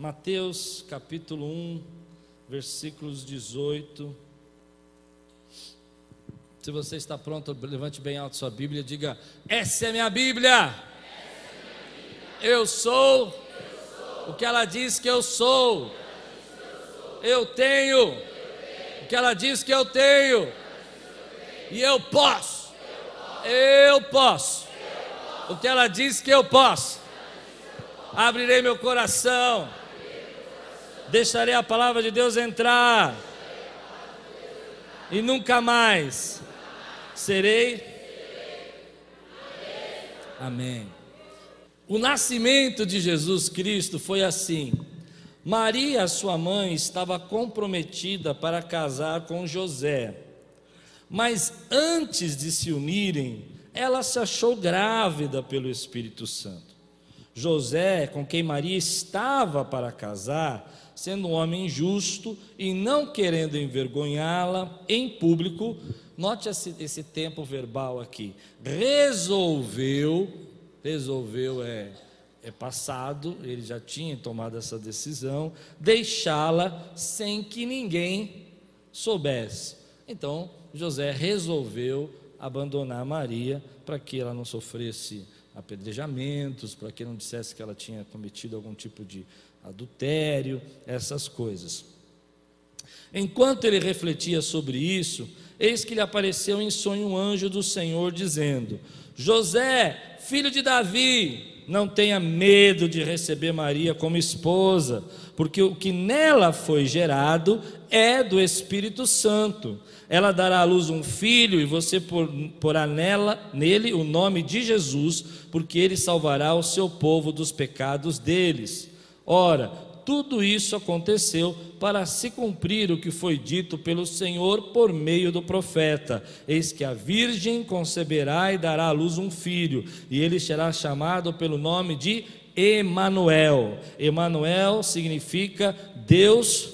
Mateus capítulo 1, versículos 18. Se você está pronto, levante bem alto sua Bíblia e diga: Essa é minha Bíblia. Eu sou o que ela diz que eu sou. Eu tenho o que ela diz que eu tenho. E eu posso. Eu posso. O que ela diz que eu posso. Abrirei meu coração deixarei a palavra de Deus entrar, e nunca mais serei. Amém. O nascimento de Jesus Cristo foi assim. Maria, sua mãe, estava comprometida para casar com José. Mas antes de se unirem, ela se achou grávida pelo Espírito Santo. José, com quem Maria estava para casar, sendo um homem justo e não querendo envergonhá-la em público, note esse, esse tempo verbal aqui, resolveu, resolveu é, é passado, ele já tinha tomado essa decisão, deixá-la sem que ninguém soubesse. Então, José resolveu abandonar Maria para que ela não sofresse apedrejamentos, para que não dissesse que ela tinha cometido algum tipo de adultério, essas coisas. Enquanto ele refletia sobre isso, eis que lhe apareceu em sonho um anjo do Senhor dizendo: José, filho de Davi, não tenha medo de receber Maria como esposa, porque o que nela foi gerado é do Espírito Santo. Ela dará à luz um filho e você porá nela, nele o nome de Jesus, porque ele salvará o seu povo dos pecados deles. Ora, tudo isso aconteceu para se cumprir o que foi dito pelo Senhor por meio do profeta: Eis que a virgem conceberá e dará à luz um filho, e ele será chamado pelo nome de Emanuel. Emanuel significa Deus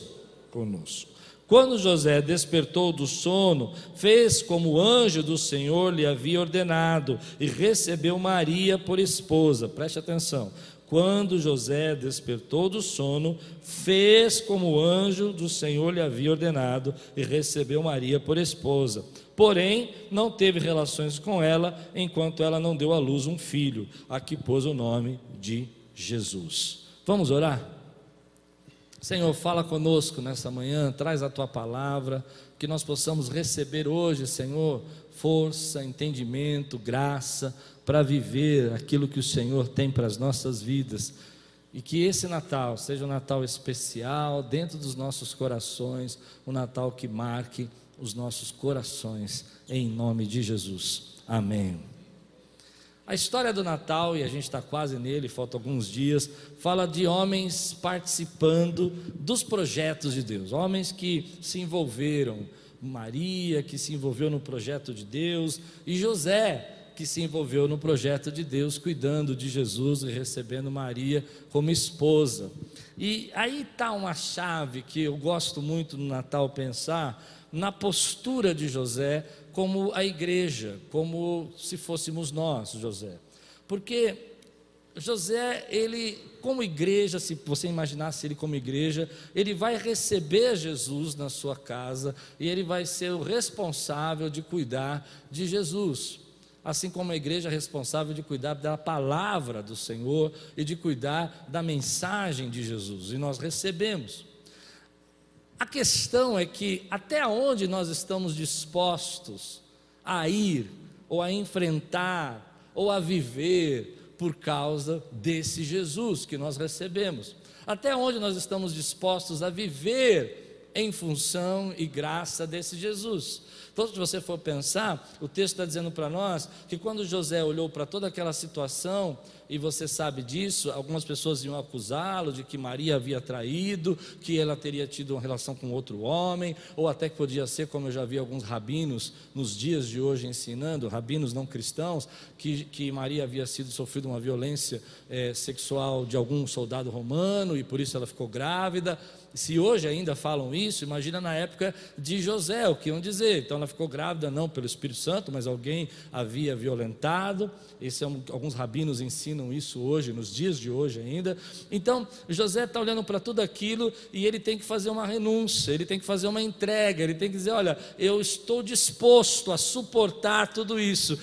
conosco. Quando José despertou do sono, fez como o anjo do Senhor lhe havia ordenado e recebeu Maria por esposa. Preste atenção. Quando José despertou do sono, fez como o anjo do Senhor lhe havia ordenado e recebeu Maria por esposa. Porém, não teve relações com ela enquanto ela não deu à luz um filho, a que pôs o nome de Jesus. Vamos orar? Senhor, fala conosco nessa manhã, traz a tua palavra, que nós possamos receber hoje, Senhor, força, entendimento, graça para viver aquilo que o Senhor tem para as nossas vidas. E que esse Natal seja um Natal especial dentro dos nossos corações, um Natal que marque os nossos corações, em nome de Jesus. Amém. A história do Natal, e a gente está quase nele, faltam alguns dias, fala de homens participando dos projetos de Deus, homens que se envolveram, Maria, que se envolveu no projeto de Deus, e José, que se envolveu no projeto de Deus, cuidando de Jesus e recebendo Maria como esposa. E aí está uma chave que eu gosto muito no Natal pensar, na postura de José como a igreja, como se fôssemos nós, José. Porque José, ele, como igreja, se você imaginasse ele como igreja, ele vai receber Jesus na sua casa e ele vai ser o responsável de cuidar de Jesus assim como a igreja é responsável de cuidar da palavra do Senhor e de cuidar da mensagem de Jesus, e nós recebemos. A questão é que até onde nós estamos dispostos a ir, ou a enfrentar, ou a viver por causa desse Jesus que nós recebemos. Até onde nós estamos dispostos a viver em função e graça desse Jesus. Então, se você for pensar, o texto está dizendo para nós que quando José olhou para toda aquela situação, e você sabe disso, algumas pessoas iam acusá-lo de que Maria havia traído, que ela teria tido uma relação com outro homem, ou até que podia ser, como eu já vi alguns rabinos nos dias de hoje ensinando, rabinos não cristãos, que, que Maria havia sido sofrido uma violência é, sexual de algum soldado romano e por isso ela ficou grávida. Se hoje ainda falam isso, imagina na época de José, o que iam dizer. Então ela ficou grávida não pelo Espírito Santo, mas alguém havia violentado. Esse é um, alguns rabinos ensinam isso hoje, nos dias de hoje ainda. Então José está olhando para tudo aquilo e ele tem que fazer uma renúncia, ele tem que fazer uma entrega, ele tem que dizer: olha, eu estou disposto a suportar tudo isso,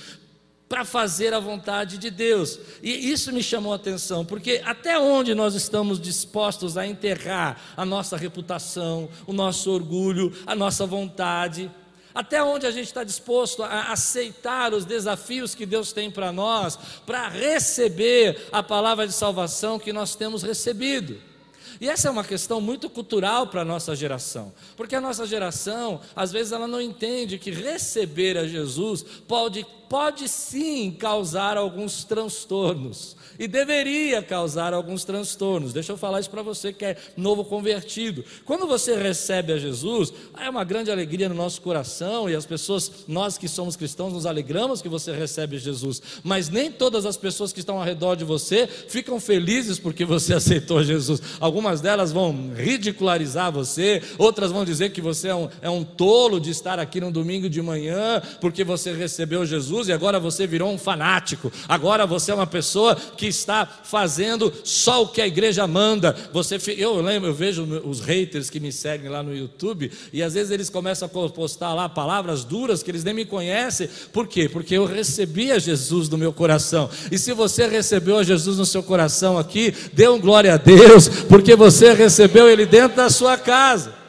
para fazer a vontade de Deus. E isso me chamou a atenção, porque até onde nós estamos dispostos a enterrar a nossa reputação, o nosso orgulho, a nossa vontade, até onde a gente está disposto a aceitar os desafios que Deus tem para nós, para receber a palavra de salvação que nós temos recebido. E essa é uma questão muito cultural para a nossa geração, porque a nossa geração, às vezes, ela não entende que receber a Jesus pode pode sim causar alguns transtornos e deveria causar alguns transtornos. Deixa eu falar isso para você que é novo convertido. Quando você recebe a Jesus, é uma grande alegria no nosso coração e as pessoas, nós que somos cristãos, nos alegramos que você recebe Jesus, mas nem todas as pessoas que estão ao redor de você ficam felizes porque você aceitou Jesus. Algumas delas vão ridicularizar você, outras vão dizer que você é um, é um tolo de estar aqui no domingo de manhã porque você recebeu Jesus Jesus e agora você virou um fanático. Agora você é uma pessoa que está fazendo só o que a igreja manda. Você, eu lembro, eu vejo os haters que me seguem lá no YouTube e às vezes eles começam a postar lá palavras duras que eles nem me conhecem. Por quê? Porque eu recebi a Jesus no meu coração. E se você recebeu a Jesus no seu coração aqui, dê um glória a Deus, porque você recebeu ele dentro da sua casa.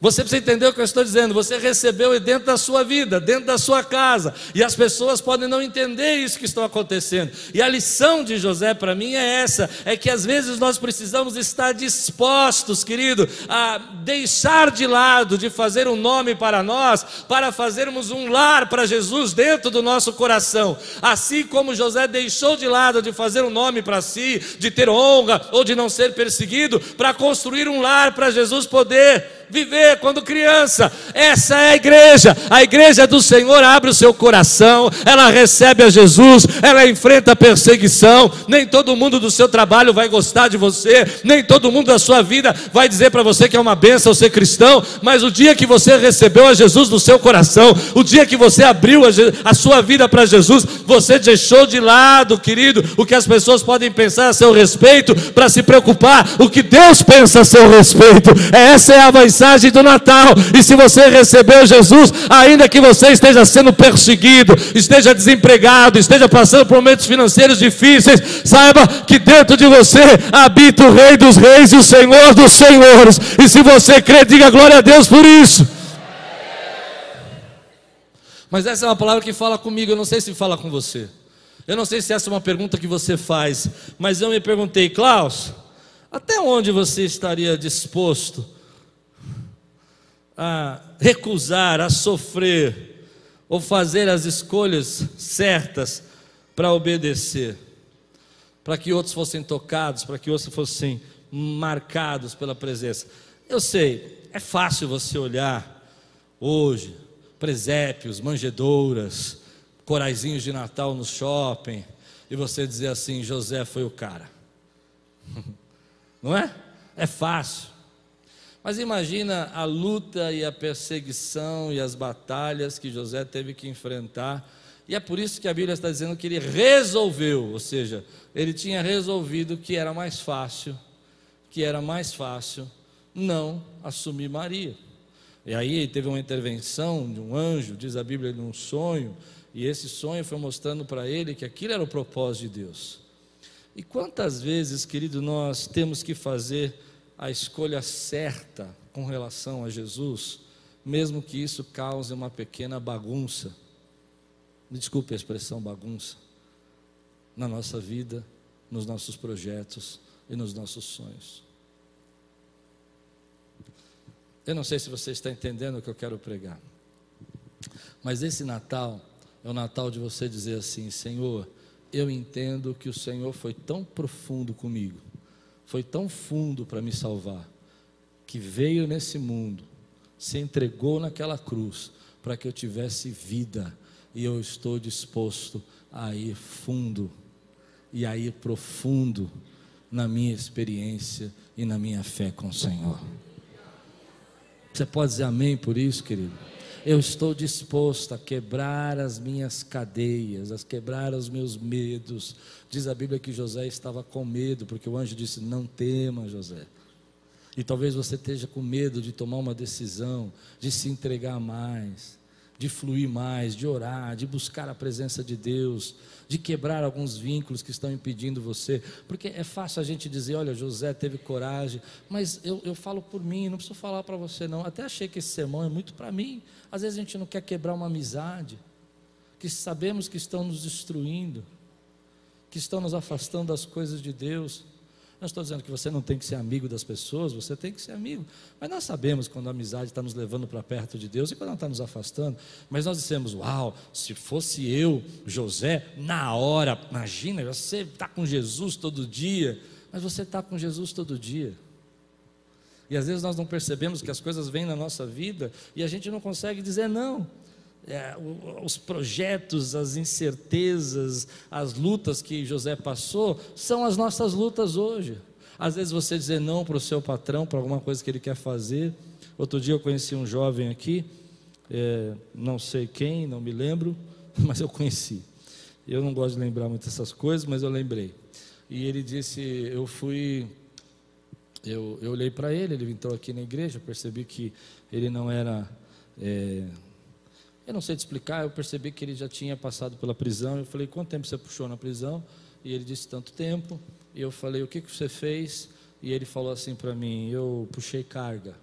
Você precisa entender o que eu estou dizendo. Você recebeu dentro da sua vida, dentro da sua casa. E as pessoas podem não entender isso que está acontecendo. E a lição de José para mim é essa: é que às vezes nós precisamos estar dispostos, querido, a deixar de lado de fazer um nome para nós, para fazermos um lar para Jesus dentro do nosso coração. Assim como José deixou de lado de fazer um nome para si, de ter honra ou de não ser perseguido, para construir um lar para Jesus poder viver quando criança. Essa é a igreja. A igreja do Senhor abre o seu coração, ela recebe a Jesus, ela enfrenta perseguição. Nem todo mundo do seu trabalho vai gostar de você, nem todo mundo da sua vida vai dizer para você que é uma benção ser cristão, mas o dia que você recebeu a Jesus no seu coração, o dia que você abriu a, sua vida para Jesus, você deixou de lado, querido, o que as pessoas podem pensar a seu respeito para se preocupar o que Deus pensa a seu respeito. Essa é a mensagem do Natal. E se você recebeu Jesus, ainda que você esteja sendo perseguido, esteja desempregado, esteja passando por momentos financeiros difíceis, saiba que dentro de você habita o Rei dos Reis e o Senhor dos Senhores. E se você crê, diga glória a Deus por isso. Mas essa é uma palavra que fala comigo, eu não sei se fala com você. Eu não sei se essa é uma pergunta que você faz, mas eu me perguntei, Klaus, até onde você estaria disposto a recusar, a sofrer, ou fazer as escolhas certas para obedecer, para que outros fossem tocados, para que outros fossem marcados pela presença. Eu sei, é fácil você olhar hoje, presépios, manjedouras, coraizinhos de Natal no shopping, e você dizer assim: José foi o cara. Não é? É fácil. Mas imagina a luta e a perseguição e as batalhas que José teve que enfrentar. E é por isso que a Bíblia está dizendo que ele resolveu, ou seja, ele tinha resolvido que era mais fácil, que era mais fácil não assumir Maria. E aí teve uma intervenção de um anjo, diz a Bíblia, num sonho, e esse sonho foi mostrando para ele que aquilo era o propósito de Deus. E quantas vezes, querido, nós temos que fazer a escolha certa com relação a Jesus, mesmo que isso cause uma pequena bagunça. Me desculpe a expressão bagunça. Na nossa vida, nos nossos projetos e nos nossos sonhos. Eu não sei se você está entendendo o que eu quero pregar, mas esse Natal é o Natal de você dizer assim: Senhor, eu entendo que o Senhor foi tão profundo comigo foi tão fundo para me salvar, que veio nesse mundo, se entregou naquela cruz, para que eu tivesse vida, e eu estou disposto a ir fundo, e a ir profundo, na minha experiência e na minha fé com o Senhor. Você pode dizer amém por isso, querido? Eu estou disposto a quebrar as minhas cadeias, a quebrar os meus medos. Diz a Bíblia que José estava com medo, porque o anjo disse: Não tema, José. E talvez você esteja com medo de tomar uma decisão, de se entregar mais, de fluir mais, de orar, de buscar a presença de Deus, de quebrar alguns vínculos que estão impedindo você. Porque é fácil a gente dizer: olha, José teve coragem, mas eu, eu falo por mim, não preciso falar para você, não. Até achei que esse sermão é muito para mim. Às vezes a gente não quer quebrar uma amizade, que sabemos que estão nos destruindo, que estão nos afastando das coisas de Deus. Não estou dizendo que você não tem que ser amigo das pessoas, você tem que ser amigo. Mas nós sabemos quando a amizade está nos levando para perto de Deus e quando ela está nos afastando. Mas nós dissemos: Uau, se fosse eu, José, na hora, imagina, você está com Jesus todo dia. Mas você está com Jesus todo dia. E às vezes nós não percebemos que as coisas vêm na nossa vida e a gente não consegue dizer não. É, os projetos, as incertezas, as lutas que José passou são as nossas lutas hoje. Às vezes você dizer não para o seu patrão, para alguma coisa que ele quer fazer. Outro dia eu conheci um jovem aqui, é, não sei quem, não me lembro, mas eu conheci. Eu não gosto de lembrar muito essas coisas, mas eu lembrei. E ele disse: Eu fui eu, eu olhei para ele, ele entrou aqui na igreja, percebi que ele não era. É, eu não sei te explicar, eu percebi que ele já tinha passado pela prisão. Eu falei: quanto tempo você puxou na prisão? E ele disse: tanto tempo. E eu falei: o que, que você fez? E ele falou assim para mim: eu puxei carga.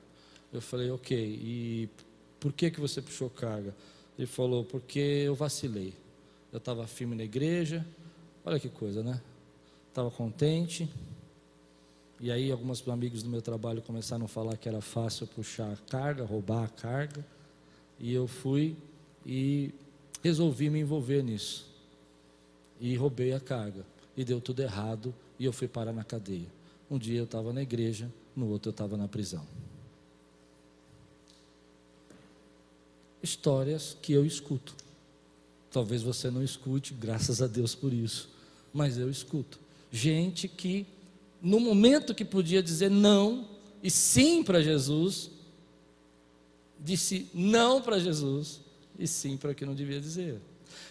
Eu falei: ok. E por que, que você puxou carga? Ele falou: porque eu vacilei. Eu estava firme na igreja. Olha que coisa, né? Estava contente e aí alguns amigos do meu trabalho começaram a falar que era fácil puxar a carga, roubar a carga. E eu fui e resolvi me envolver nisso. E roubei a carga. E deu tudo errado e eu fui parar na cadeia. Um dia eu estava na igreja, no outro eu estava na prisão. Histórias que eu escuto. Talvez você não escute, graças a Deus por isso. Mas eu escuto. Gente que no momento que podia dizer não e sim para Jesus, disse não para Jesus e sim para o que não devia dizer.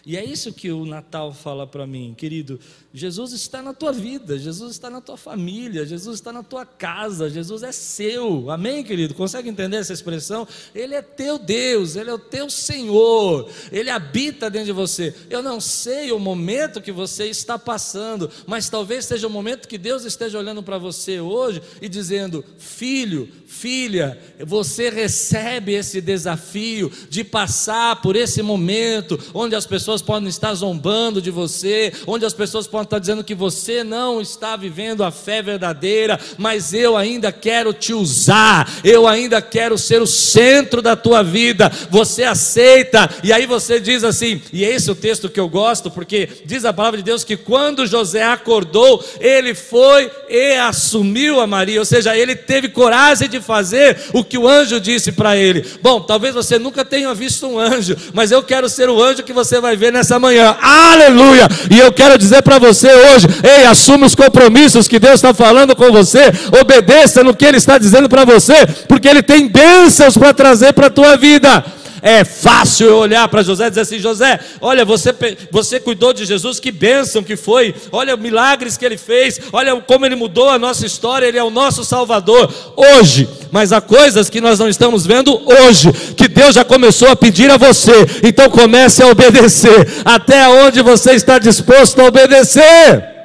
E é isso que o Natal fala para mim, querido. Jesus está na tua vida, Jesus está na tua família, Jesus está na tua casa, Jesus é seu. Amém, querido? Consegue entender essa expressão? Ele é teu Deus, ele é o teu Senhor, ele habita dentro de você. Eu não sei o momento que você está passando, mas talvez seja o momento que Deus esteja olhando para você hoje e dizendo: Filho, filha, você recebe esse desafio de passar por esse momento onde as pessoas pessoas podem estar zombando de você, onde as pessoas podem estar dizendo que você não está vivendo a fé verdadeira, mas eu ainda quero te usar, eu ainda quero ser o centro da tua vida. Você aceita, e aí você diz assim, e esse é o texto que eu gosto, porque diz a palavra de Deus que quando José acordou, ele foi e assumiu a Maria, ou seja, ele teve coragem de fazer o que o anjo disse para ele. Bom, talvez você nunca tenha visto um anjo, mas eu quero ser o anjo que você vai ver ver nessa manhã. Aleluia! E eu quero dizer para você hoje: ei, assuma os compromissos que Deus está falando com você, obedeça no que Ele está dizendo para você, porque Ele tem bênçãos para trazer para a tua vida. É fácil eu olhar para José e dizer assim: José, olha, você, você cuidou de Jesus, que bênção que foi, olha milagres que ele fez, olha como ele mudou a nossa história, ele é o nosso Salvador hoje. Mas há coisas que nós não estamos vendo hoje, que Deus já começou a pedir a você, então comece a obedecer, até onde você está disposto a obedecer.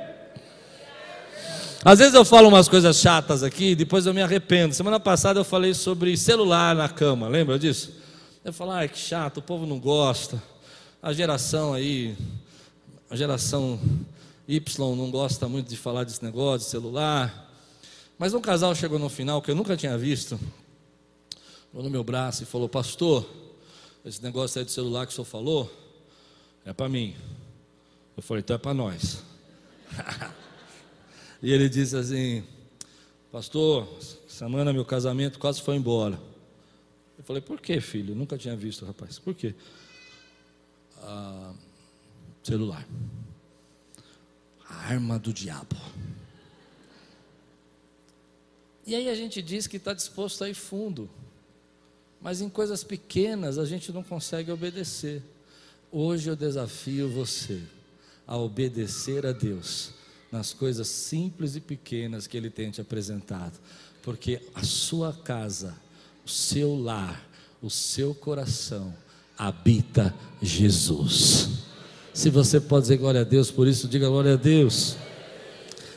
Às vezes eu falo umas coisas chatas aqui, depois eu me arrependo. Semana passada eu falei sobre celular na cama, lembra disso? Eu falo, ah, que chato, o povo não gosta. A geração aí, a geração Y não gosta muito de falar desse negócio de celular. Mas um casal chegou no final que eu nunca tinha visto, no meu braço e falou: Pastor, esse negócio aí de celular que o senhor falou é para mim. Eu falei: Então é para nós. e ele disse assim: Pastor, semana meu casamento quase foi embora. Eu falei, por que, filho? Nunca tinha visto, rapaz. Por quê? Ah, celular. A arma do diabo. E aí a gente diz que está disposto a ir fundo, mas em coisas pequenas a gente não consegue obedecer. Hoje eu desafio você a obedecer a Deus nas coisas simples e pequenas que Ele tem te apresentado, porque a sua casa, seu lar, o seu coração habita Jesus. Se você pode dizer glória a Deus por isso, diga glória a Deus.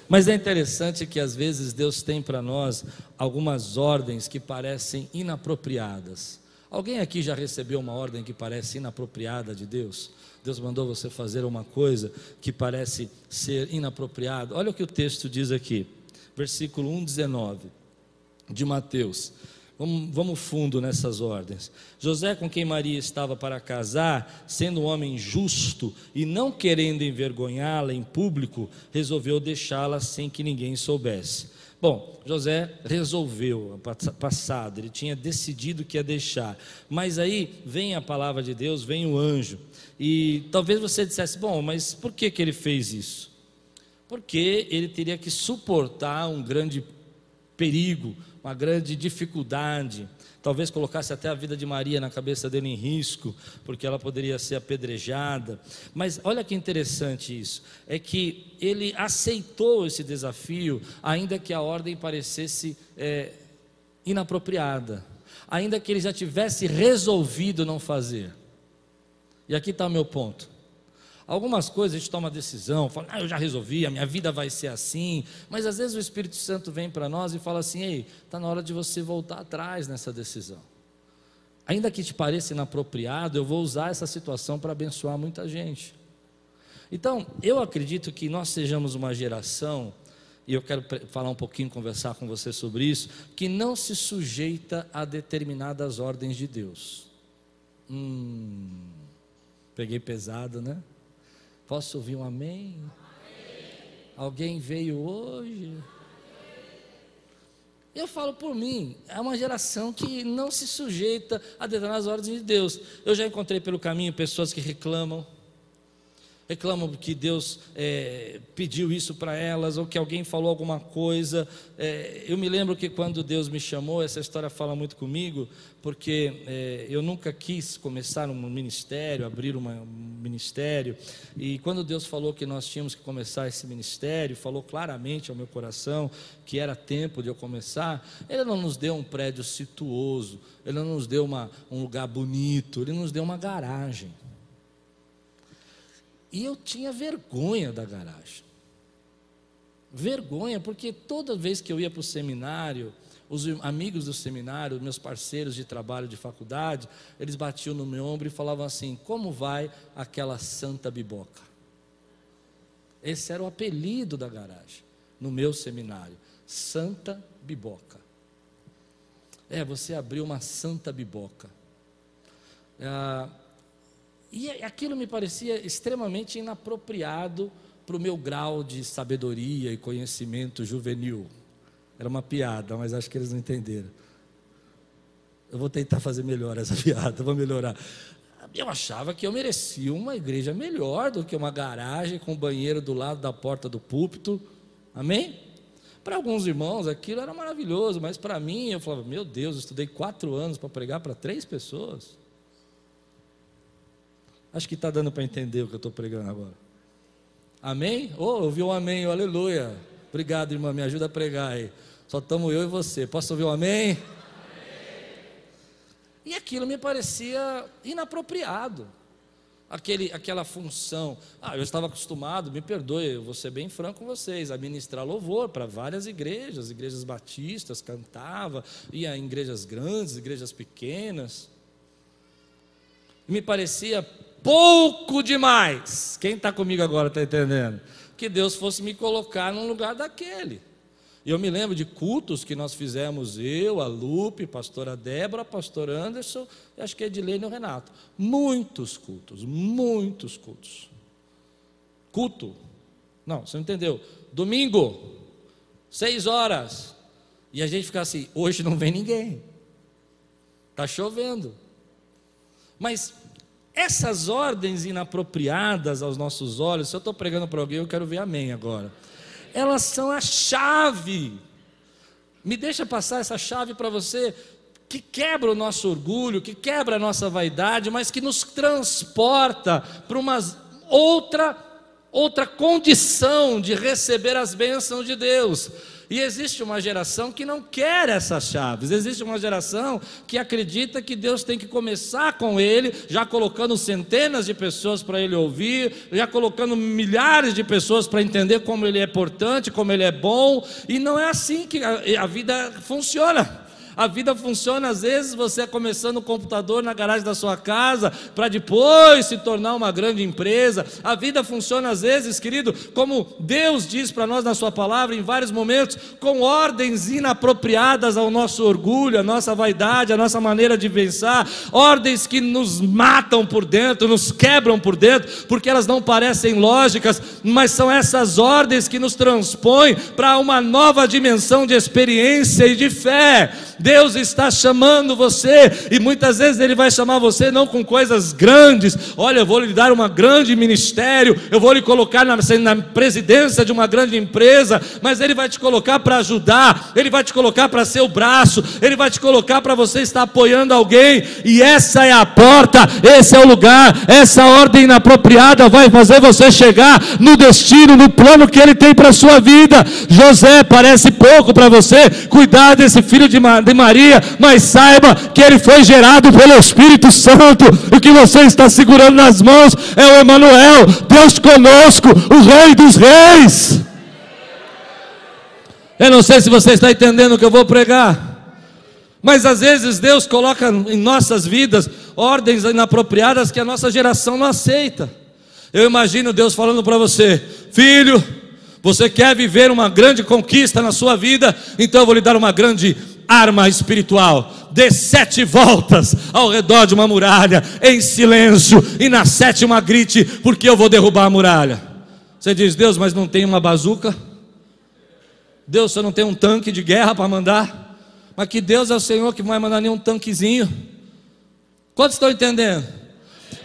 Mas é interessante que às vezes Deus tem para nós algumas ordens que parecem inapropriadas. Alguém aqui já recebeu uma ordem que parece inapropriada de Deus? Deus mandou você fazer uma coisa que parece ser inapropriada. Olha o que o texto diz aqui, versículo 1, 19 de Mateus. Vamos, vamos fundo nessas ordens. José, com quem Maria estava para casar, sendo um homem justo e não querendo envergonhá-la em público, resolveu deixá-la sem que ninguém soubesse. Bom, José resolveu, passado, ele tinha decidido que ia deixar, mas aí vem a palavra de Deus, vem o anjo, e talvez você dissesse: bom, mas por que, que ele fez isso? Porque ele teria que suportar um grande perigo, uma grande dificuldade. Talvez colocasse até a vida de Maria na cabeça dele em risco, porque ela poderia ser apedrejada. Mas olha que interessante isso: é que ele aceitou esse desafio, ainda que a ordem parecesse é, inapropriada, ainda que ele já tivesse resolvido não fazer. E aqui está o meu ponto. Algumas coisas a gente toma decisão, fala, ah, eu já resolvi, a minha vida vai ser assim. Mas às vezes o Espírito Santo vem para nós e fala assim: ei, está na hora de você voltar atrás nessa decisão. Ainda que te pareça inapropriado, eu vou usar essa situação para abençoar muita gente. Então, eu acredito que nós sejamos uma geração, e eu quero falar um pouquinho, conversar com você sobre isso, que não se sujeita a determinadas ordens de Deus. Hum, peguei pesado, né? Posso ouvir um amém? amém? Alguém veio hoje? Eu falo por mim, é uma geração que não se sujeita a determinadas ordens de Deus. Eu já encontrei pelo caminho pessoas que reclamam, reclamam que Deus é, pediu isso para elas, ou que alguém falou alguma coisa. É, eu me lembro que quando Deus me chamou, essa história fala muito comigo, porque é, eu nunca quis começar um ministério, abrir uma, um ministério, e quando Deus falou que nós tínhamos que começar esse ministério, falou claramente ao meu coração que era tempo de eu começar, Ele não nos deu um prédio situoso, Ele não nos deu uma, um lugar bonito, Ele nos deu uma garagem. E eu tinha vergonha da garagem. Vergonha, porque toda vez que eu ia para o seminário, os amigos do seminário, meus parceiros de trabalho de faculdade, eles batiam no meu ombro e falavam assim: Como vai aquela santa biboca? Esse era o apelido da garagem no meu seminário: Santa Biboca. É, você abriu uma santa biboca. Ah, e aquilo me parecia extremamente inapropriado para o meu grau de sabedoria e conhecimento juvenil. Era uma piada, mas acho que eles não entenderam. Eu vou tentar fazer melhor essa piada, vou melhorar. Eu achava que eu merecia uma igreja melhor do que uma garagem com banheiro do lado da porta do púlpito. Amém? Para alguns irmãos aquilo era maravilhoso, mas para mim eu falava: Meu Deus, eu estudei quatro anos para pregar para três pessoas. Acho que está dando para entender o que eu estou pregando agora. Amém? Oh, ouviu um amém, oh, aleluia. Obrigado, irmã, me ajuda a pregar aí. Só estamos eu e você. Posso ouvir um amém? amém? E aquilo me parecia inapropriado. Aquele, aquela função. Ah, eu estava acostumado, me perdoe, eu vou ser bem franco com vocês, a ministrar louvor para várias igrejas, igrejas batistas, cantava, ia em igrejas grandes, igrejas pequenas. E me parecia pouco demais. Quem está comigo agora está entendendo? Que Deus fosse me colocar num lugar daquele. E eu me lembro de cultos que nós fizemos, eu, a Lupe, pastora Débora, pastor Anderson, e acho que Edilene e o Renato. Muitos cultos, muitos cultos. Culto. Não, você não entendeu. Domingo, seis horas. E a gente fica assim, hoje não vem ninguém. Está chovendo. Mas essas ordens inapropriadas aos nossos olhos, se eu estou pregando para alguém, eu quero ver amém agora. Elas são a chave Me deixa passar essa chave para você que quebra o nosso orgulho, que quebra a nossa vaidade, mas que nos transporta para uma outra outra condição de receber as bênçãos de Deus. E existe uma geração que não quer essas chaves, existe uma geração que acredita que Deus tem que começar com ele, já colocando centenas de pessoas para ele ouvir, já colocando milhares de pessoas para entender como ele é importante, como ele é bom, e não é assim que a, a vida funciona. A vida funciona às vezes você começando o computador na garagem da sua casa para depois se tornar uma grande empresa. A vida funciona às vezes, querido, como Deus diz para nós na sua palavra em vários momentos, com ordens inapropriadas ao nosso orgulho, à nossa vaidade, à nossa maneira de pensar, ordens que nos matam por dentro, nos quebram por dentro, porque elas não parecem lógicas, mas são essas ordens que nos transpõem para uma nova dimensão de experiência e de fé. Deus está chamando você, e muitas vezes Ele vai chamar você não com coisas grandes, olha, eu vou lhe dar um grande ministério, eu vou lhe colocar na, na presidência de uma grande empresa, mas Ele vai te colocar para ajudar, Ele vai te colocar para ser o braço, Ele vai te colocar para você estar apoiando alguém, e essa é a porta, esse é o lugar, essa ordem inapropriada vai fazer você chegar no destino, no plano que Ele tem para a sua vida. José parece pouco para você cuidar desse filho de Maria, mas saiba que ele foi gerado pelo Espírito Santo. O que você está segurando nas mãos é o Emanuel, Deus conosco, o Rei dos Reis. Eu não sei se você está entendendo o que eu vou pregar. Mas às vezes Deus coloca em nossas vidas ordens inapropriadas que a nossa geração não aceita. Eu imagino Deus falando para você: Filho, você quer viver uma grande conquista na sua vida? Então eu vou lhe dar uma grande arma espiritual. Dê sete voltas ao redor de uma muralha, em silêncio, e na sétima grite, porque eu vou derrubar a muralha. Você diz, Deus, mas não tem uma bazuca? Deus, você não tem um tanque de guerra para mandar? Mas que Deus é o Senhor que não vai mandar nenhum tanquezinho? Quantos estão entendendo?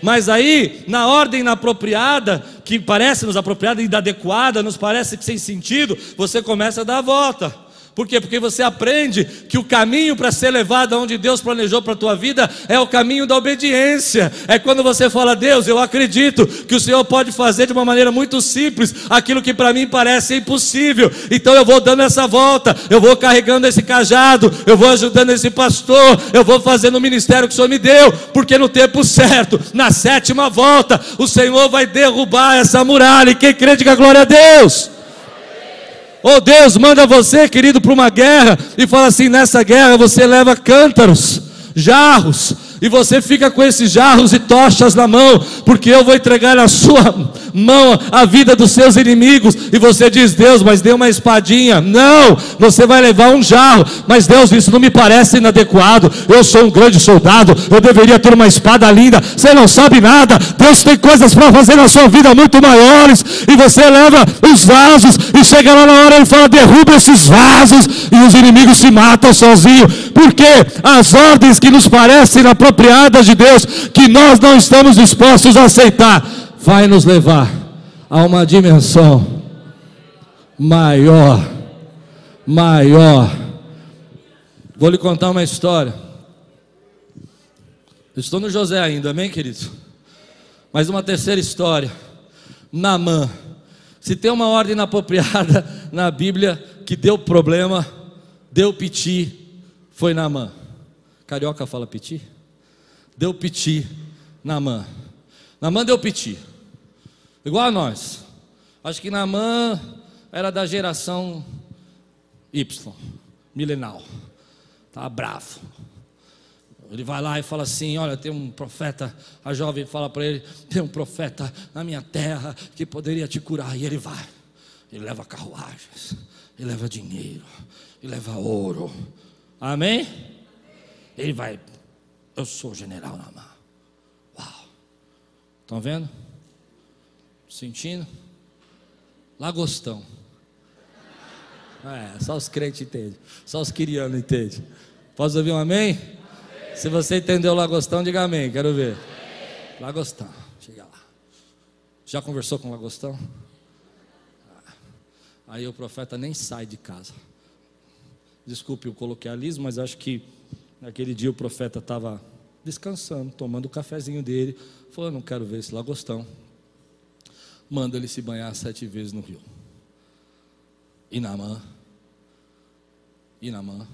Mas aí, na ordem inapropriada, que parece nos apropriada e inadequada, nos parece que sem sentido, você começa a dar a volta. Por quê? Porque você aprende que o caminho para ser levado aonde Deus planejou para a tua vida é o caminho da obediência. É quando você fala, Deus, eu acredito que o Senhor pode fazer de uma maneira muito simples aquilo que para mim parece impossível. Então eu vou dando essa volta, eu vou carregando esse cajado, eu vou ajudando esse pastor, eu vou fazendo o ministério que o Senhor me deu, porque no tempo certo, na sétima volta, o Senhor vai derrubar essa muralha. E quem crê, diga glória a Deus. Oh Deus, manda você, querido, para uma guerra e fala assim: nessa guerra você leva cântaros, jarros, e você fica com esses jarros e tochas na mão, porque eu vou entregar na sua mão a vida dos seus inimigos, e você diz, Deus, mas dê uma espadinha. Não, você vai levar um jarro, mas Deus, isso não me parece inadequado. Eu sou um grande soldado, eu deveria ter uma espada linda. Você não sabe nada, Deus tem coisas para fazer na sua vida muito maiores, e você leva os vasos, e chega lá na hora e fala: derruba esses vasos, e os inimigos se matam sozinhos, porque as ordens que nos parecem na apropriadas de Deus que nós não estamos dispostos a aceitar, vai nos levar a uma dimensão maior, maior. Vou lhe contar uma história. Estou no José ainda, amém, querido? Mas uma terceira história. Namã. Se tem uma ordem inapropriada na Bíblia que deu problema, deu piti, foi Namã. Carioca fala piti? Deu piti Namã. Namã deu piti. Igual a nós. Acho que Namã era da geração Y, milenal. Estava bravo. Ele vai lá e fala assim: Olha, tem um profeta. A jovem fala para ele: Tem um profeta na minha terra que poderia te curar. E ele vai. Ele leva carruagens, ele leva dinheiro, ele leva ouro. Amém? Ele vai eu sou general na. Uau! Estão vendo? Sentindo? Lagostão. É, só os crentes entendem. Só os quirianos entendem. Posso ouvir um amém? amém? Se você entendeu Lagostão, diga amém. Quero ver. Amém. Lagostão. Chega lá. Já conversou com Lagostão? Aí o profeta nem sai de casa. Desculpe o coloquialismo, mas acho que naquele dia o profeta estava descansando, tomando o cafezinho dele. Falou: Não quero ver esse lagostão. Manda ele se banhar sete vezes no rio. E Namã, e Namã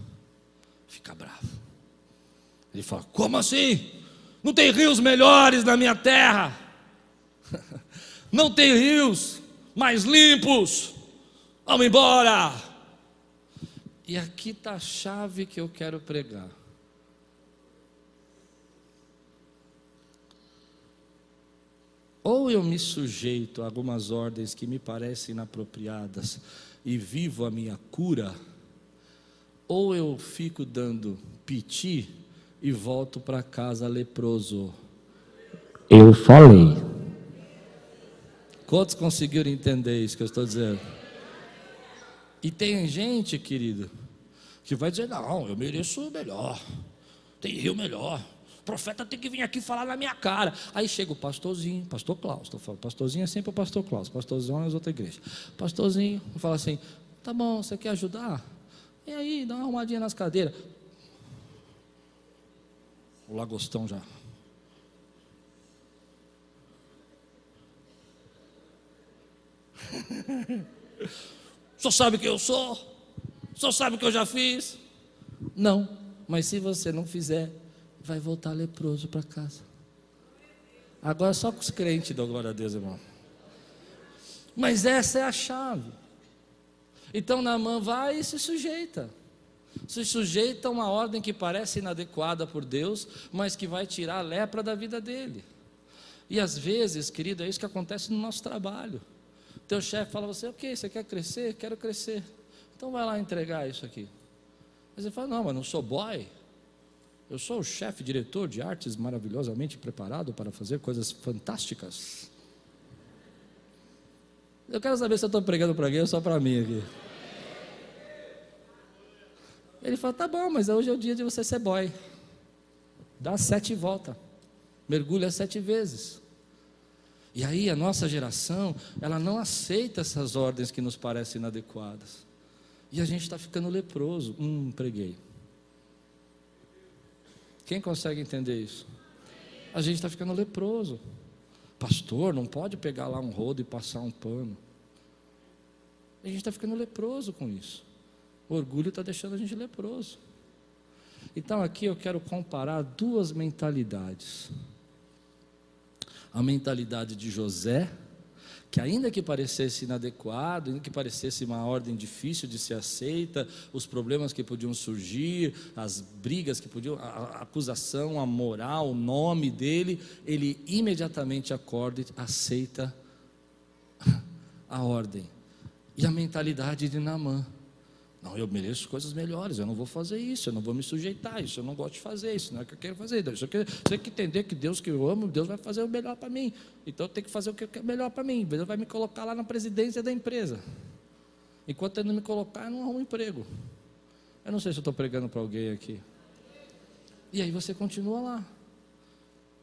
fica bravo. Ele fala: Como assim? Não tem rios melhores na minha terra? Não tem rios mais limpos? Vamos embora! E aqui está a chave que eu quero pregar. Ou eu me sujeito a algumas ordens que me parecem inapropriadas e vivo a minha cura, ou eu fico dando piti e volto para casa leproso. Eu falei. Quantos conseguiram entender isso que eu estou dizendo? E tem gente, querido, que vai dizer: não, eu mereço melhor, tem rio melhor. Profeta tem que vir aqui falar na minha cara. Aí chega o pastorzinho, pastor Klaus, falando, pastorzinho é sempre o pastor Klaus, pastorzinho é as outras igrejas. Pastorzinho fala assim: tá bom, você quer ajudar? E aí, dá uma arrumadinha nas cadeiras. O lagostão já. Senhor sabe quem eu sou? Senhor sabe o que eu já fiz? Não, mas se você não fizer, vai voltar leproso para casa. Agora só com os crentes dão glória a Deus, irmão. Mas essa é a chave. Então Naamã vai e se sujeita. Se sujeita a uma ordem que parece inadequada por Deus, mas que vai tirar a lepra da vida dele. E às vezes, querido, é isso que acontece no nosso trabalho. Teu chefe fala você, ok, você quer crescer? Quero crescer. Então vai lá entregar isso aqui. Mas você fala, não, mas não sou boy. Eu sou o chefe diretor de artes maravilhosamente preparado para fazer coisas fantásticas. Eu quero saber se eu estou pregando para alguém ou só para mim aqui. Ele fala, tá bom, mas hoje é o dia de você ser boy. Dá sete voltas. Mergulha sete vezes. E aí a nossa geração, ela não aceita essas ordens que nos parecem inadequadas. E a gente está ficando leproso. Hum, preguei. Quem consegue entender isso? A gente está ficando leproso. Pastor, não pode pegar lá um rodo e passar um pano. A gente está ficando leproso com isso. O orgulho está deixando a gente leproso. Então aqui eu quero comparar duas mentalidades a mentalidade de José, que ainda que parecesse inadequado, ainda que parecesse uma ordem difícil de ser aceita, os problemas que podiam surgir, as brigas que podiam, a, acusação, a moral, o nome dele, ele imediatamente acorda e aceita a ordem. E a mentalidade de Naamã. Não, eu mereço coisas melhores, eu não vou fazer isso, eu não vou me sujeitar isso, eu não gosto de fazer isso, não é que eu quero fazer. Isso eu tenho que entender que Deus que eu amo, Deus vai fazer o melhor para mim. Então eu tenho que fazer o que é melhor para mim. Deus vai me colocar lá na presidência da empresa. Enquanto ele não me colocar, eu não arrumo emprego. Eu não sei se eu estou pregando para alguém aqui. E aí você continua lá.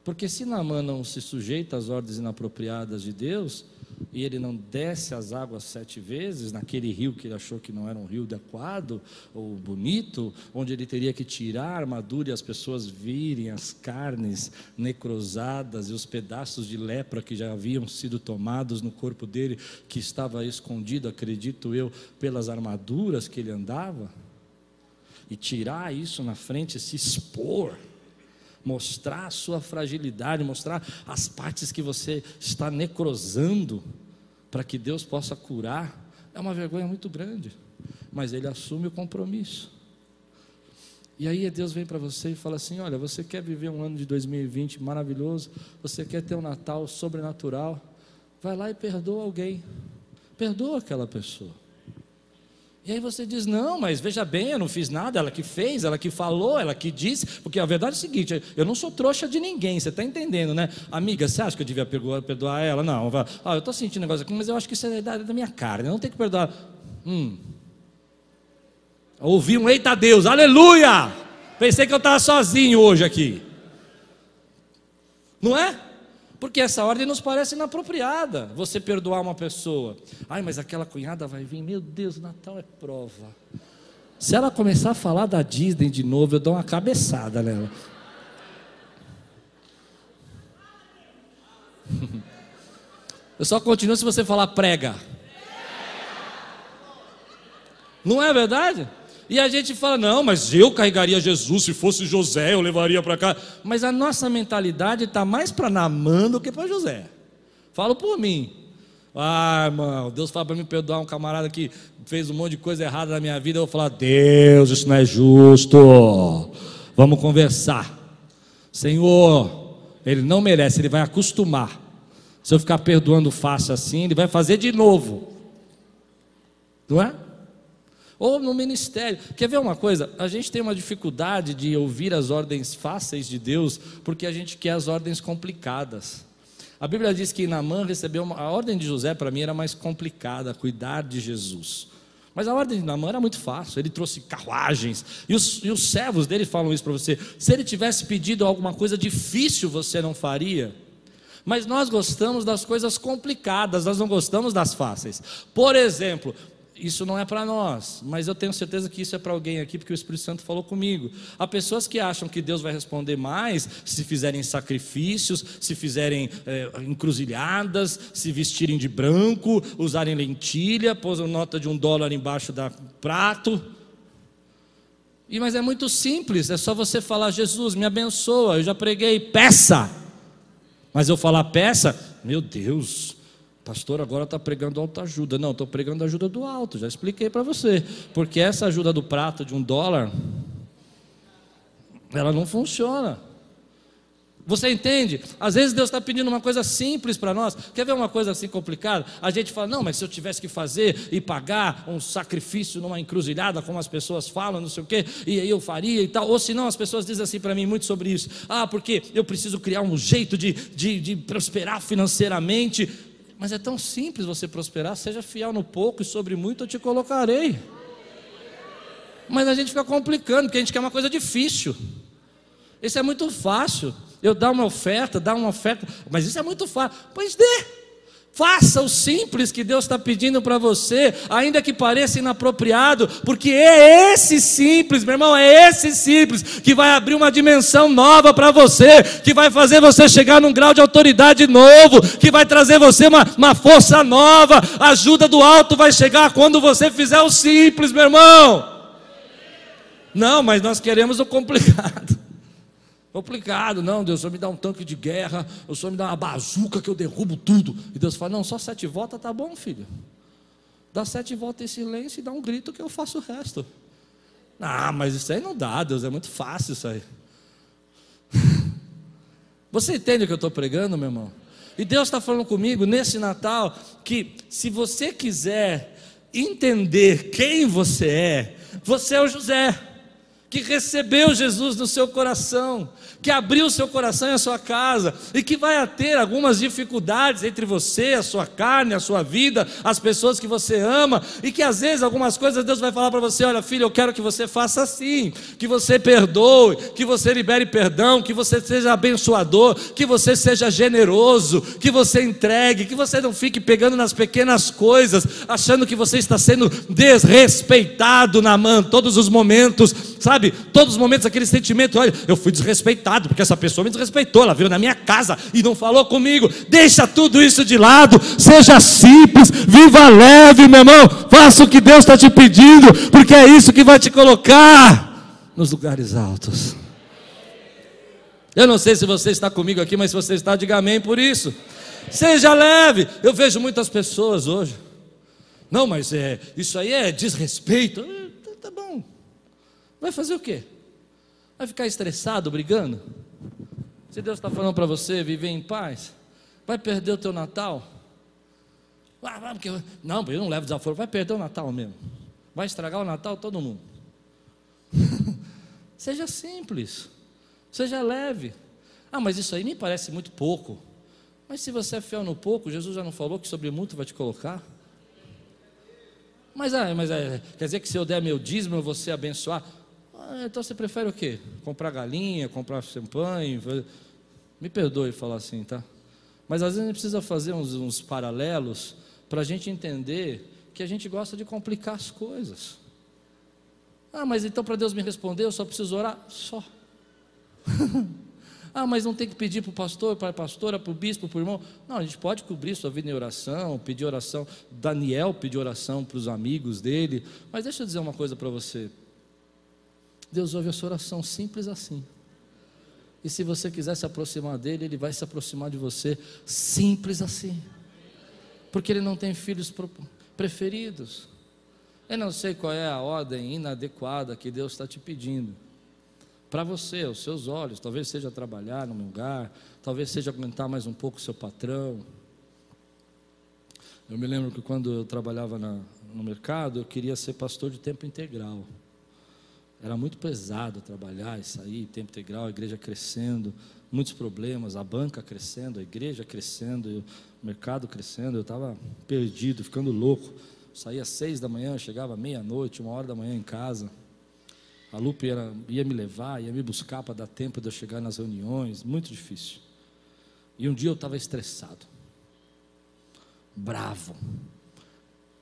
Porque se Naamã não se sujeita às ordens inapropriadas de Deus, e ele não desce as águas sete vezes, naquele rio que ele achou que não era um rio adequado ou bonito, onde ele teria que tirar a armadura e as pessoas virem as carnes necrosadas e os pedaços de lepra que já haviam sido tomados no corpo dele, que estava escondido, acredito eu, pelas armaduras que ele andava, e tirar isso na frente, se expor mostrar a sua fragilidade, mostrar as partes que você está necrosando, para que Deus possa curar, é uma vergonha muito grande, mas ele assume o compromisso. E aí Deus vem para você e fala assim: Olha, você quer viver um ano de 2020 maravilhoso, você quer ter um Natal sobrenatural, vai lá e perdoa alguém, perdoa aquela pessoa. E aí você diz: não, mas veja bem, eu não fiz nada, ela que fez, ela que falou, ela que disse, porque a verdade é o seguinte: eu não sou trouxa de ninguém, você está entendendo, né? Amiga, você acha que eu devia perdoar, ela? Não, ah, eu estou sentindo um negócio aqui, mas eu acho que isso é da, da minha carne, eu não tenho que perdoar. Hum. Ouvi um eita Deus, aleluia! Pensei que eu estava sozinho hoje aqui, não é? Porque essa ordem nos parece inapropriada. Você perdoar uma pessoa. Ai, mas aquela cunhada vai vir. Meu Deus, Natal é prova. Se ela começar a falar da Disney de novo, eu dou uma cabeçada nela. Eu só continuo se você falar prega. Não é verdade? E a gente fala, não, mas eu carregaria Jesus, se fosse José, eu levaria para cá. Mas a nossa mentalidade está mais para Namã do que para José. Falo por mim. Ah, irmão, Deus fala para me perdoar um camarada que fez um monte de coisa errada na minha vida. Eu vou falar, Deus, isso não é justo. Vamos conversar. Senhor, ele não merece, ele vai acostumar. Se eu ficar perdoando fácil assim, ele vai fazer de novo. Não é? Ou no ministério. Quer ver uma coisa? A gente tem uma dificuldade de ouvir as ordens fáceis de Deus, porque a gente quer as ordens complicadas. A Bíblia diz que Naamã recebeu uma, a ordem de José para mim era mais complicada, cuidar de Jesus. Mas a ordem de Naamã era muito fácil, ele trouxe carruagens, e os, e os servos dele falam isso para você. Se ele tivesse pedido alguma coisa difícil, você não faria. Mas nós gostamos das coisas complicadas, nós não gostamos das fáceis. Por exemplo, isso não é para nós, mas eu tenho certeza que isso é para alguém aqui, porque o Espírito Santo falou comigo. Há pessoas que acham que Deus vai responder mais se fizerem sacrifícios, se fizerem é, encruzilhadas, se vestirem de branco, usarem lentilha, posam nota de um dólar embaixo da prato. E mas é muito simples, é só você falar: Jesus, me abençoa. Eu já preguei, peça. Mas eu falar peça, meu Deus, Pastor, agora está pregando autoajuda. Não, estou pregando ajuda do alto, já expliquei para você. Porque essa ajuda do prato de um dólar, ela não funciona. Você entende? Às vezes Deus está pedindo uma coisa simples para nós. Quer ver uma coisa assim complicada? A gente fala, não, mas se eu tivesse que fazer e pagar um sacrifício numa encruzilhada, como as pessoas falam, não sei o quê, e aí eu faria e tal. Ou senão as pessoas dizem assim para mim muito sobre isso. Ah, porque eu preciso criar um jeito de, de, de prosperar financeiramente. Mas é tão simples você prosperar, seja fiel no pouco e sobre muito eu te colocarei. Mas a gente fica complicando, porque a gente quer uma coisa difícil. Isso é muito fácil. Eu dar uma oferta, dar uma oferta, mas isso é muito fácil. Pois dê. Faça o simples que Deus está pedindo para você, ainda que pareça inapropriado, porque é esse simples, meu irmão, é esse simples que vai abrir uma dimensão nova para você, que vai fazer você chegar num grau de autoridade novo, que vai trazer você uma, uma força nova. A ajuda do alto vai chegar quando você fizer o simples, meu irmão. Não, mas nós queremos o complicado. Complicado, não, Deus, Senhor me dá um tanque de guerra, o Senhor me dá uma bazuca que eu derrubo tudo. E Deus fala: Não, só sete voltas tá bom, filho. Dá sete voltas em silêncio e dá um grito que eu faço o resto. Ah, mas isso aí não dá, Deus, é muito fácil isso aí. Você entende o que eu estou pregando, meu irmão? E Deus está falando comigo nesse Natal que se você quiser entender quem você é, você é o José que recebeu Jesus no seu coração, que abriu seu coração e a sua casa, e que vai ter algumas dificuldades entre você, a sua carne, a sua vida, as pessoas que você ama, e que às vezes algumas coisas Deus vai falar para você: olha, filho, eu quero que você faça assim, que você perdoe, que você libere perdão, que você seja abençoador, que você seja generoso, que você entregue, que você não fique pegando nas pequenas coisas, achando que você está sendo desrespeitado na mão todos os momentos, sabe? Todos os momentos aquele sentimento, olha, eu fui desrespeitado, porque essa pessoa me desrespeitou, ela veio na minha casa e não falou comigo. Deixa tudo isso de lado, seja simples, viva leve, meu irmão. Faça o que Deus está te pedindo, porque é isso que vai te colocar nos lugares altos. Eu não sei se você está comigo aqui, mas se você está, diga amém por isso. Seja leve. Eu vejo muitas pessoas hoje. Não, mas é, isso aí é desrespeito. Tá bom. Vai fazer o quê? Vai ficar estressado, brigando? Se Deus está falando para você viver em paz, vai perder o teu Natal? Ah, porque eu, não, eu não levo desaforo, vai perder o Natal mesmo. Vai estragar o Natal todo mundo. seja simples, seja leve. Ah, mas isso aí me parece muito pouco. Mas se você é fiel no pouco, Jesus já não falou que sobre muito vai te colocar? Mas, ah, mas é, quer dizer que se eu der meu dízimo, eu vou ser abençoado? Ah, então você prefere o quê? Comprar galinha, comprar champanhe? Me perdoe falar assim, tá? Mas às vezes a gente precisa fazer uns, uns paralelos para a gente entender que a gente gosta de complicar as coisas. Ah, mas então para Deus me responder, eu só preciso orar? Só. ah, mas não tem que pedir para o pastor, para a pastora, para o bispo, para o irmão. Não, a gente pode cobrir sua vida em oração, pedir oração. Daniel pediu oração para os amigos dele. Mas deixa eu dizer uma coisa para você. Deus ouve a sua oração simples assim. E se você quiser se aproximar dele, ele vai se aproximar de você simples assim. Porque ele não tem filhos preferidos. Eu não sei qual é a ordem inadequada que Deus está te pedindo. Para você, os seus olhos, talvez seja trabalhar num lugar, talvez seja aguentar mais um pouco o seu patrão. Eu me lembro que quando eu trabalhava na, no mercado, eu queria ser pastor de tempo integral. Era muito pesado trabalhar e sair, tempo integral, a igreja crescendo, muitos problemas, a banca crescendo, a igreja crescendo, o mercado crescendo. Eu estava perdido, ficando louco. Saía às seis da manhã, chegava meia-noite, uma hora da manhã em casa. A Lupe ia, ia me levar, ia me buscar para dar tempo de eu chegar nas reuniões, muito difícil. E um dia eu estava estressado, bravo,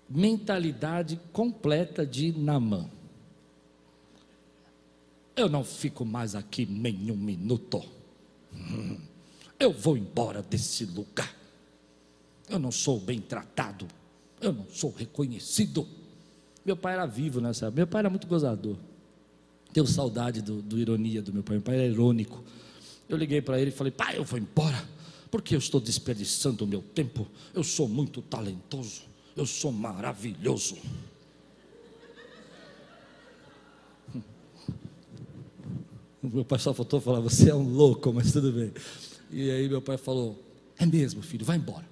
mentalidade completa de Namã. Eu não fico mais aqui nem um minuto. Eu vou embora desse lugar. Eu não sou bem tratado. Eu não sou reconhecido. Meu pai era vivo nessa época. Meu pai era muito gozador. Tenho saudade do, do ironia do meu pai. Meu pai era irônico. Eu liguei para ele e falei: pai, eu vou embora. Porque eu estou desperdiçando o meu tempo. Eu sou muito talentoso. Eu sou maravilhoso. Meu pai só faltou falar: Você é um louco, mas tudo bem. E aí meu pai falou: É mesmo, filho, vai embora.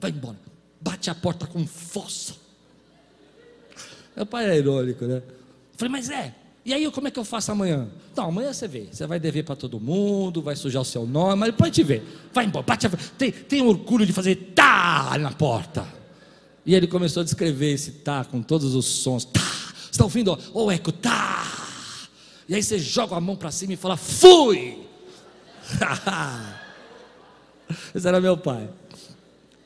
Vai embora. Bate a porta com força. Meu pai é irônico, né? Falei, mas é. E aí, como é que eu faço amanhã? Não, amanhã você vê. Você vai dever para todo mundo, vai sujar o seu nome, mas pode te ver. Vai embora, bate a... tem, tem orgulho de fazer tá na porta. E ele começou a descrever esse tá com todos os sons. Tá. Você está ouvindo? Ô eco, tá. E aí você joga a mão para cima e fala: Fui! Esse era meu pai.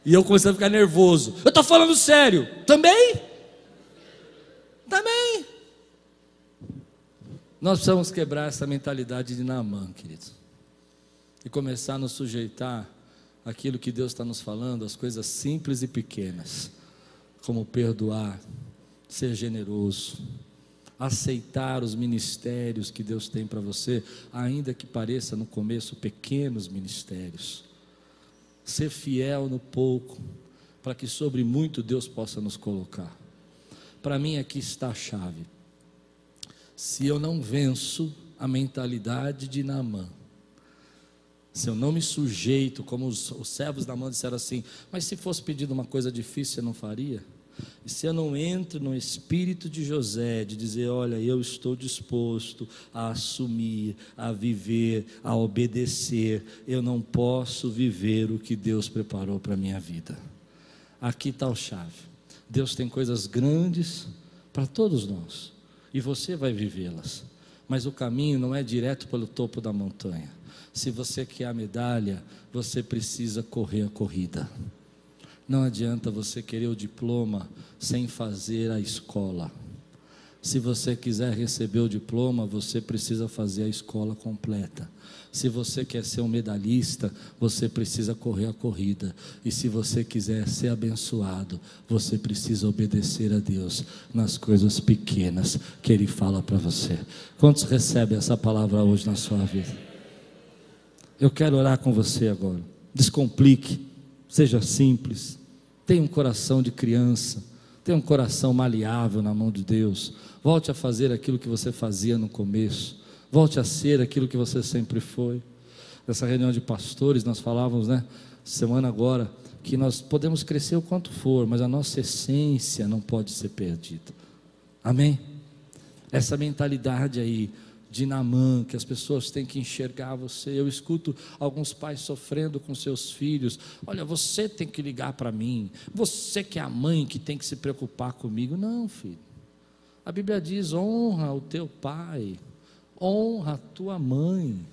E eu comecei a ficar nervoso. Eu estou falando sério. Também? Também. Nós precisamos quebrar essa mentalidade de Naamã, queridos. E começar a nos sujeitar àquilo que Deus está nos falando, as coisas simples e pequenas, como perdoar, ser generoso, aceitar os ministérios que Deus tem para você, ainda que pareça no começo pequenos ministérios. Ser fiel no pouco, para que sobre muito Deus possa nos colocar. Para mim aqui está a chave. Se eu não venço a mentalidade de Naamã, se eu não me sujeito, como os, os servos da mão disseram assim, mas se fosse pedido uma coisa difícil, você não faria? E se eu não entro no espírito de José, de dizer: olha, eu estou disposto a assumir, a viver, a obedecer, eu não posso viver o que Deus preparou para a minha vida. Aqui está o chave. Deus tem coisas grandes para todos nós, e você vai vivê-las, mas o caminho não é direto pelo topo da montanha. Se você quer a medalha, você precisa correr a corrida. Não adianta você querer o diploma sem fazer a escola. Se você quiser receber o diploma, você precisa fazer a escola completa. Se você quer ser um medalhista, você precisa correr a corrida. E se você quiser ser abençoado, você precisa obedecer a Deus nas coisas pequenas que Ele fala para você. Quantos recebem essa palavra hoje na sua vida? Eu quero orar com você agora. Descomplique, seja simples. Tenha um coração de criança, tenha um coração maleável na mão de Deus. Volte a fazer aquilo que você fazia no começo. Volte a ser aquilo que você sempre foi. Nessa reunião de pastores, nós falávamos, né? Semana agora, que nós podemos crescer o quanto for, mas a nossa essência não pode ser perdida. Amém? Essa mentalidade aí de Namã, que as pessoas têm que enxergar você. Eu escuto alguns pais sofrendo com seus filhos. Olha, você tem que ligar para mim. Você que é a mãe que tem que se preocupar comigo. Não, filho. A Bíblia diz: honra o teu pai, honra a tua mãe,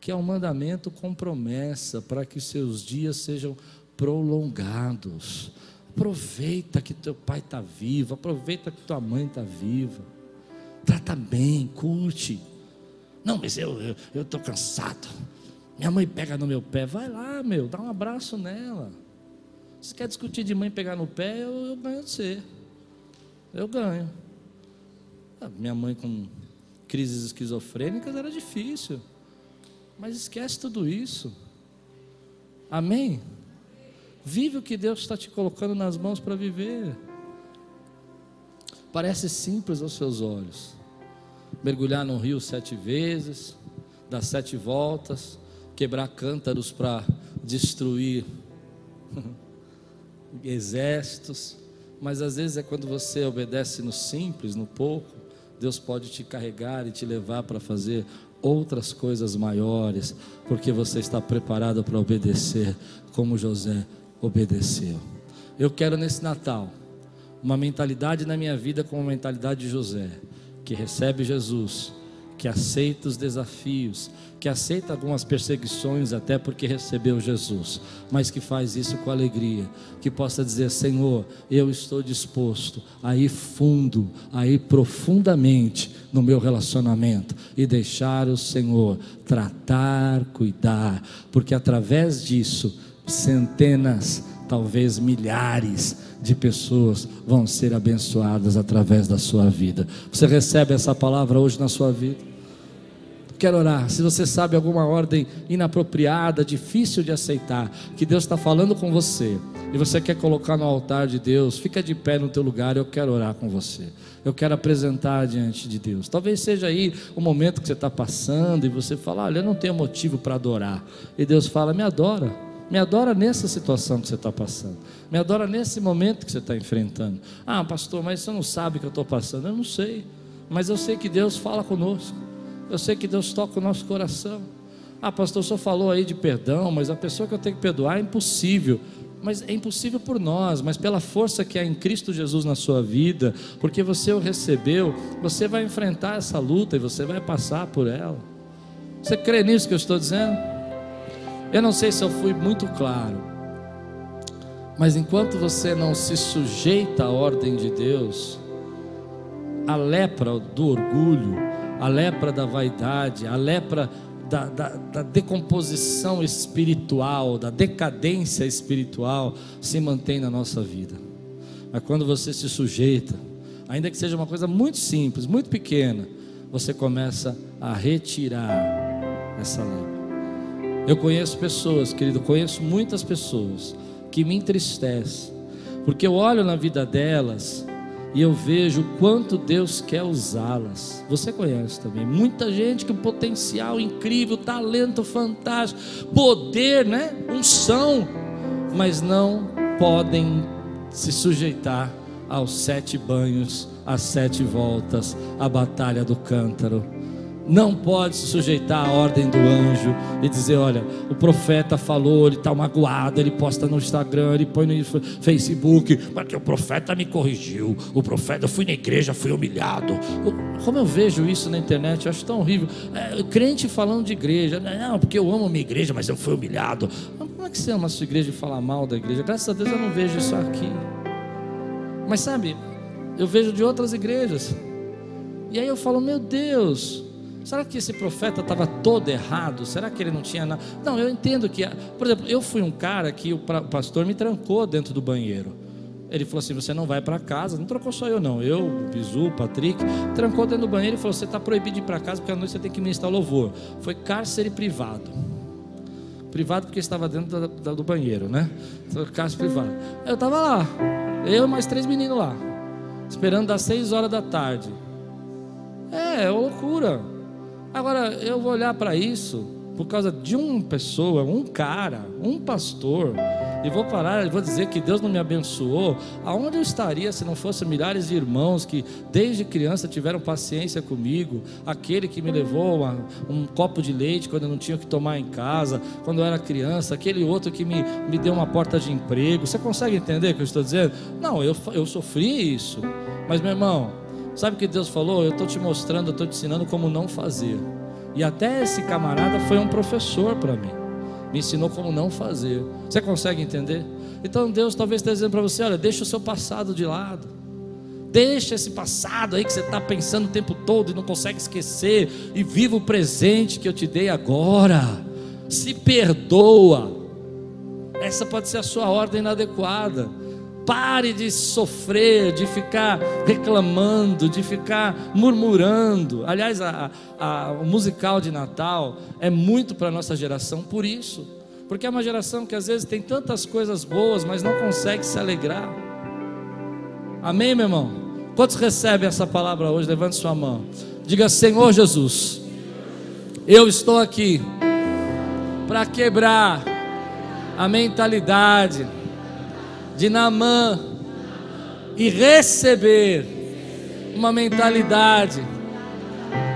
que é um mandamento com promessa para que seus dias sejam prolongados. Aproveita que teu pai está vivo, aproveita que tua mãe está viva. Trata bem, curte. Não, mas eu estou cansado. Minha mãe pega no meu pé. Vai lá, meu, dá um abraço nela. Se quer discutir de mãe pegar no pé, eu, eu ganho de você. Eu ganho. Ah, minha mãe com crises esquizofrênicas era difícil. Mas esquece tudo isso. Amém? Vive o que Deus está te colocando nas mãos para viver. Parece simples aos seus olhos. Mergulhar no rio sete vezes, dar sete voltas, quebrar cântaros para destruir exércitos. Mas às vezes é quando você obedece no simples, no pouco, Deus pode te carregar e te levar para fazer outras coisas maiores, porque você está preparado para obedecer, como José obedeceu. Eu quero nesse Natal uma mentalidade na minha vida como a mentalidade de José, que recebe Jesus, que aceita os desafios, que aceita algumas perseguições até porque recebeu Jesus, mas que faz isso com alegria, que possa dizer: Senhor, eu estou disposto a ir fundo, a ir profundamente no meu relacionamento e deixar o Senhor tratar, cuidar, porque através disso, centenas, talvez milhares de pessoas vão ser abençoadas através da sua vida. Você recebe essa palavra hoje na sua vida? quero orar. Se você sabe alguma ordem inapropriada, difícil de aceitar, que Deus está falando com você, e você quer colocar no altar de Deus, fica de pé no teu lugar, eu quero orar com você. Eu quero apresentar diante de Deus. Talvez seja aí o momento que você está passando e você fala, olha, eu não tenho motivo para adorar. E Deus fala, me adora. Me adora nessa situação que você está passando. Me adora nesse momento que você está enfrentando. Ah, pastor, mas você não sabe o que eu estou passando. Eu não sei. Mas eu sei que Deus fala conosco. Eu sei que Deus toca o nosso coração. Ah, pastor, senhor falou aí de perdão, mas a pessoa que eu tenho que perdoar é impossível. Mas é impossível por nós, mas pela força que há em Cristo Jesus na sua vida, porque você o recebeu, você vai enfrentar essa luta e você vai passar por ela. Você crê nisso que eu estou dizendo? Eu não sei se eu fui muito claro, mas enquanto você não se sujeita à ordem de Deus, a lepra do orgulho, a lepra da vaidade, a lepra da, da, da, decomposição espiritual, da decadência espiritual se mantém na nossa vida. Mas quando você se sujeita, ainda que seja uma coisa muito simples, muito pequena, você começa a retirar essa lepra. Eu conheço pessoas, querido, conheço muitas pessoas que me entristecem, porque eu olho na vida delas e eu vejo o quanto Deus quer usá-las. Você conhece também. Muita gente com potencial incrível, talento fantástico, poder, né? Unção, mas não podem se sujeitar aos sete banhos, às sete voltas, à batalha do cântaro não pode se sujeitar à ordem do anjo e dizer: olha, o profeta falou, ele está magoado, ele posta no Instagram, ele põe no Facebook, porque o profeta me corrigiu, o profeta, eu fui na igreja, fui humilhado. Como eu vejo isso na internet, eu acho tão horrível. É, crente falando de igreja, não, porque eu amo minha igreja, mas eu fui humilhado. Como é que você ama a sua igreja e fala mal da igreja? Graças a Deus eu não vejo isso aqui. Mas sabe, eu vejo de outras igrejas. E aí eu falo, meu Deus, Será que esse profeta estava todo errado? Será que ele não tinha nada? Não, eu entendo que, por exemplo, eu fui um cara que o pastor me trancou dentro do banheiro. Ele falou assim: você não vai para casa. Não trocou só eu, não. Eu, Bizu, Patrick. Trancou dentro do banheiro e falou: você está proibido de ir para casa porque à noite você tem que ministrar louvor. Foi cárcere privado. Privado porque estava dentro do banheiro, né? Cárcere privado. Eu estava lá. Eu e mais três meninos lá. Esperando das seis horas da tarde. É, é loucura. Agora, eu vou olhar para isso por causa de uma pessoa, um cara, um pastor, e vou parar e vou dizer que Deus não me abençoou. Aonde eu estaria se não fosse milhares de irmãos que desde criança tiveram paciência comigo? Aquele que me levou uma, um copo de leite quando eu não tinha o que tomar em casa, quando eu era criança, aquele outro que me, me deu uma porta de emprego. Você consegue entender o que eu estou dizendo? Não, eu, eu sofri isso. Mas, meu irmão, Sabe o que Deus falou? Eu estou te mostrando, eu estou te ensinando como não fazer. E até esse camarada foi um professor para mim. Me ensinou como não fazer. Você consegue entender? Então Deus talvez esteja dizendo para você: olha, deixa o seu passado de lado. Deixa esse passado aí que você está pensando o tempo todo e não consegue esquecer, e viva o presente que eu te dei agora. Se perdoa. Essa pode ser a sua ordem inadequada. Pare de sofrer, de ficar reclamando, de ficar murmurando. Aliás, a, a, o musical de Natal é muito para a nossa geração por isso. Porque é uma geração que às vezes tem tantas coisas boas, mas não consegue se alegrar. Amém, meu irmão? Quantos recebem essa palavra hoje? Levante sua mão. Diga, Senhor Jesus, eu estou aqui para quebrar a mentalidade de Naamã e receber uma mentalidade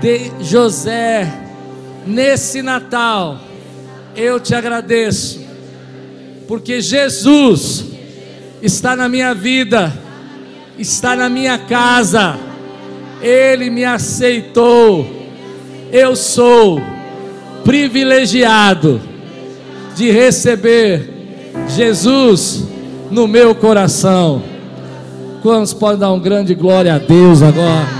de José nesse Natal. Eu te agradeço, porque Jesus está na minha vida, está na minha casa, Ele me aceitou. Eu sou privilegiado de receber Jesus no meu coração. Quantos podem dar um grande glória a Deus agora?